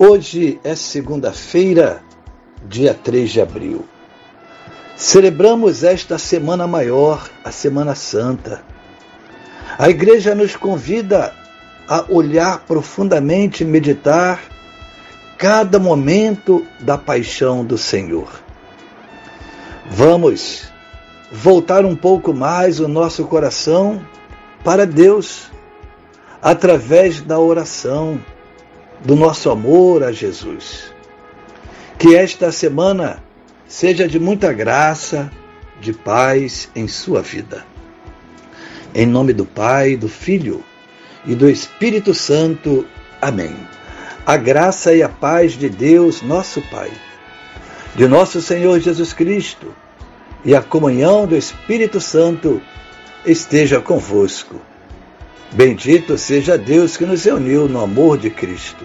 Hoje é segunda-feira, dia 3 de abril. Celebramos esta semana maior, a Semana Santa. A igreja nos convida a olhar profundamente e meditar cada momento da paixão do Senhor. Vamos voltar um pouco mais o nosso coração para Deus através da oração do nosso amor a Jesus. Que esta semana seja de muita graça, de paz em sua vida. Em nome do Pai, do Filho e do Espírito Santo. Amém. A graça e a paz de Deus, nosso Pai, de nosso Senhor Jesus Cristo e a comunhão do Espírito Santo esteja convosco Bendito seja Deus que nos reuniu no amor de Cristo.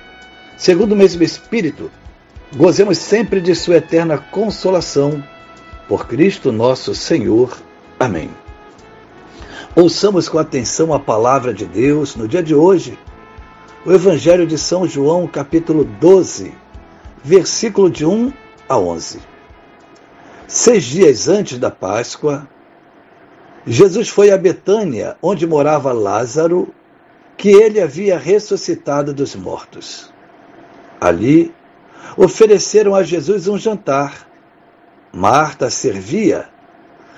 segundo o mesmo Espírito, gozemos sempre de Sua eterna consolação. Por Cristo nosso Senhor. Amém. Ouçamos com atenção a palavra de Deus no dia de hoje, o Evangelho de São João, capítulo 12, versículo de 1 a 11. Seis dias antes da Páscoa, Jesus foi a Betânia, onde morava Lázaro, que ele havia ressuscitado dos mortos. Ali, ofereceram a Jesus um jantar. Marta servia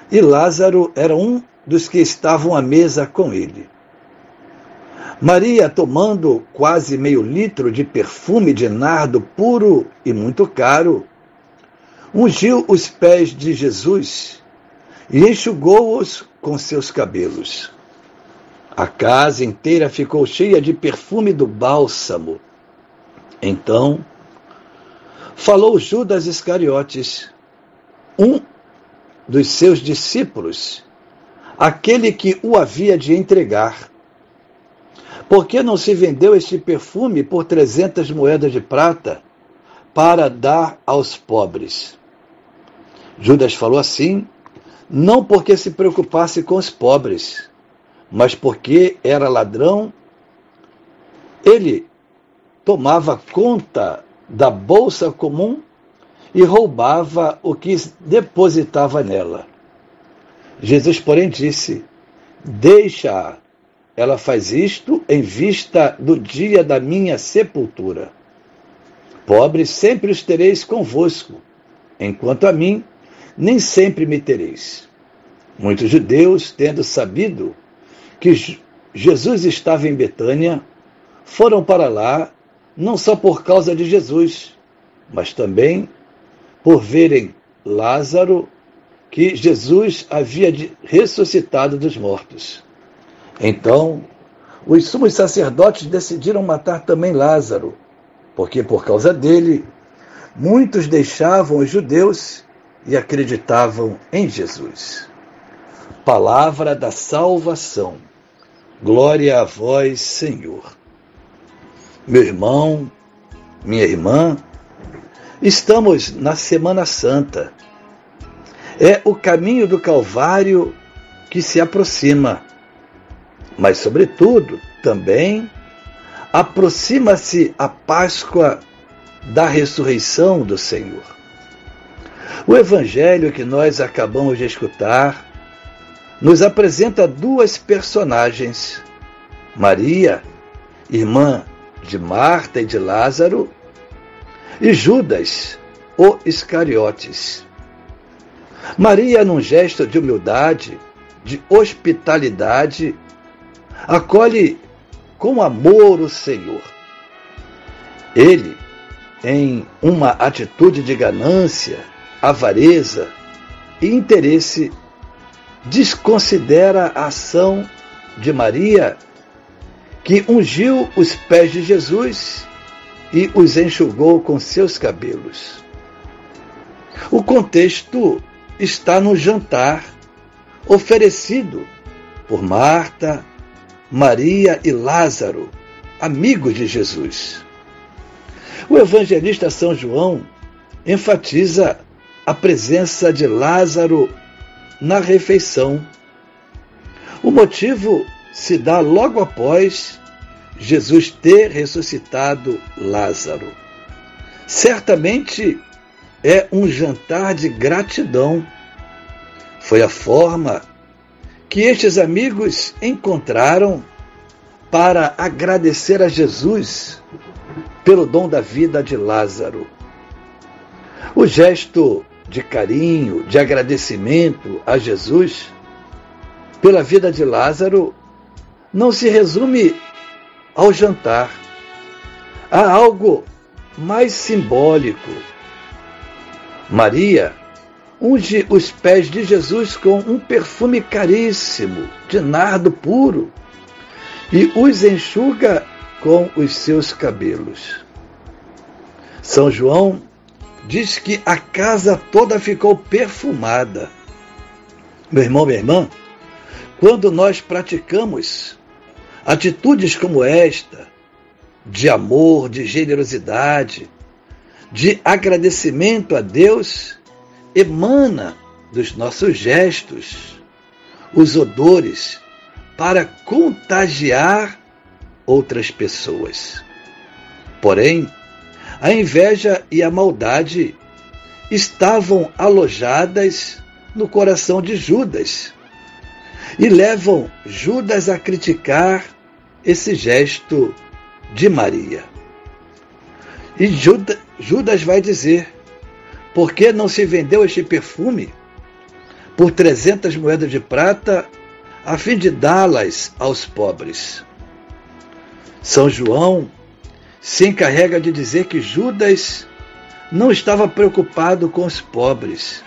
e Lázaro era um dos que estavam à mesa com ele. Maria, tomando quase meio litro de perfume de nardo puro e muito caro, ungiu os pés de Jesus e enxugou-os com seus cabelos. A casa inteira ficou cheia de perfume do bálsamo. Então, falou Judas Iscariotes, um dos seus discípulos, aquele que o havia de entregar. Por que não se vendeu este perfume por trezentas moedas de prata para dar aos pobres? Judas falou assim não porque se preocupasse com os pobres, mas porque era ladrão. Ele tomava conta da bolsa comum e roubava o que depositava nela. Jesus, porém, disse: Deixa-a, ela faz isto em vista do dia da minha sepultura. Pobres sempre os tereis convosco, enquanto a mim nem sempre me tereis. Muitos judeus, tendo sabido que Jesus estava em Betânia, foram para lá, não só por causa de Jesus, mas também por verem Lázaro, que Jesus havia ressuscitado dos mortos. Então, os sumos sacerdotes decidiram matar também Lázaro, porque por causa dele, muitos deixavam os judeus e acreditavam em Jesus. Palavra da salvação. Glória a vós, Senhor. Meu irmão, minha irmã, estamos na Semana Santa. É o caminho do Calvário que se aproxima, mas, sobretudo, também aproxima-se a Páscoa da ressurreição do Senhor. O evangelho que nós acabamos de escutar nos apresenta duas personagens: Maria, irmã de Marta e de Lázaro, e Judas, o Iscariotes. Maria, num gesto de humildade, de hospitalidade, acolhe com amor o Senhor. Ele, em uma atitude de ganância, avareza e interesse, desconsidera a ação de Maria, que ungiu os pés de Jesus e os enxugou com seus cabelos. O contexto está no jantar oferecido por Marta, Maria e Lázaro, amigos de Jesus. O evangelista São João enfatiza a presença de Lázaro na refeição. O motivo se dá logo após Jesus ter ressuscitado Lázaro. Certamente é um jantar de gratidão. Foi a forma que estes amigos encontraram para agradecer a Jesus pelo dom da vida de Lázaro. O gesto de carinho, de agradecimento a Jesus pela vida de Lázaro não se resume ao jantar. Há algo mais simbólico. Maria unge os pés de Jesus com um perfume caríssimo, de nardo puro, e os enxuga com os seus cabelos. São João diz que a casa toda ficou perfumada. Meu irmão, minha irmã, quando nós praticamos atitudes como esta, de amor, de generosidade, de agradecimento a Deus, emana dos nossos gestos os odores para contagiar outras pessoas. Porém, a inveja e a maldade estavam alojadas no coração de Judas e levam Judas a criticar esse gesto de Maria. E Judas vai dizer: por que não se vendeu este perfume por 300 moedas de prata a fim de dá-las aos pobres? São João se encarrega de dizer que Judas não estava preocupado com os pobres.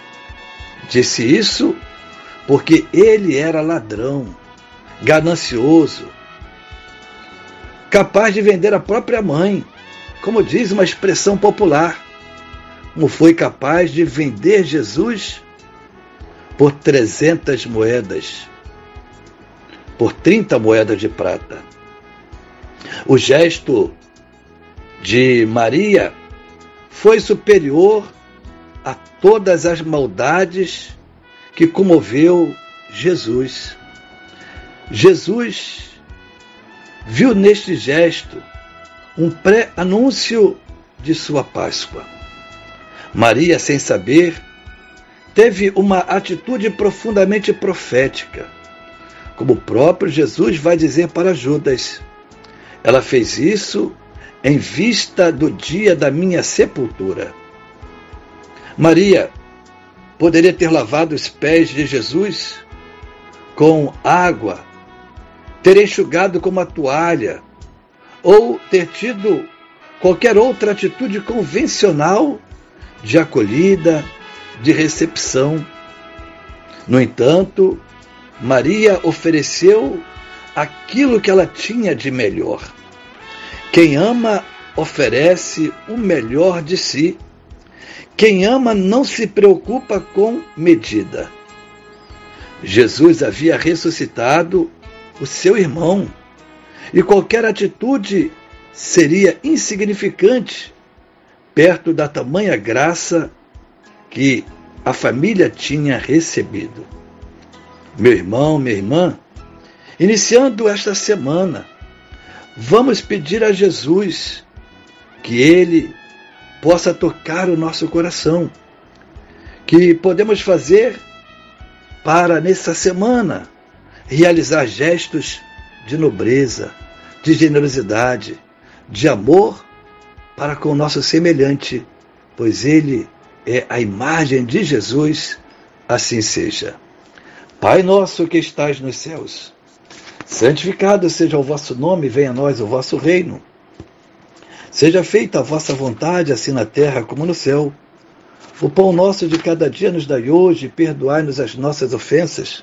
Disse isso porque ele era ladrão, ganancioso, capaz de vender a própria mãe, como diz uma expressão popular, como foi capaz de vender Jesus por 300 moedas, por 30 moedas de prata. O gesto de Maria foi superior a todas as maldades que comoveu Jesus. Jesus viu neste gesto um pré-anúncio de sua Páscoa. Maria, sem saber, teve uma atitude profundamente profética, como o próprio Jesus vai dizer para Judas. Ela fez isso em vista do dia da minha sepultura. Maria poderia ter lavado os pés de Jesus com água, ter enxugado com uma toalha, ou ter tido qualquer outra atitude convencional de acolhida, de recepção. No entanto, Maria ofereceu aquilo que ela tinha de melhor. Quem ama oferece o melhor de si. Quem ama não se preocupa com medida. Jesus havia ressuscitado o seu irmão e qualquer atitude seria insignificante perto da tamanha graça que a família tinha recebido. Meu irmão, minha irmã, iniciando esta semana, Vamos pedir a Jesus que Ele possa tocar o nosso coração, que podemos fazer para, nessa semana, realizar gestos de nobreza, de generosidade, de amor para com o nosso semelhante, pois ele é a imagem de Jesus, assim seja. Pai nosso que estais nos céus, santificado seja o vosso nome, venha a nós o vosso reino. Seja feita a vossa vontade, assim na terra como no céu. O pão nosso de cada dia nos dai hoje, perdoai-nos as nossas ofensas,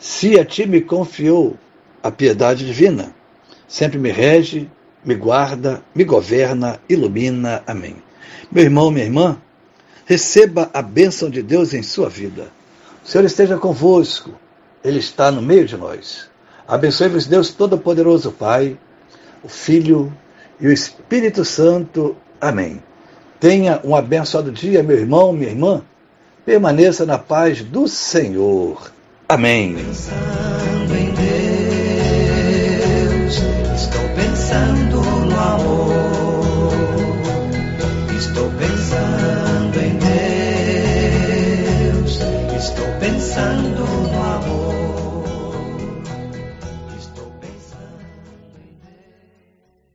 se a ti me confiou a piedade divina, sempre me rege, me guarda, me governa, ilumina. Amém. Meu irmão, minha irmã, receba a bênção de Deus em sua vida. O Senhor esteja convosco, Ele está no meio de nós. Abençoe-vos, Deus Todo-Poderoso, Pai, o Filho e o Espírito Santo. Amém. Tenha um abençoado dia, meu irmão, minha irmã. Permaneça na paz do Senhor. Amém. Pensando em Deus, estou pensando no amor.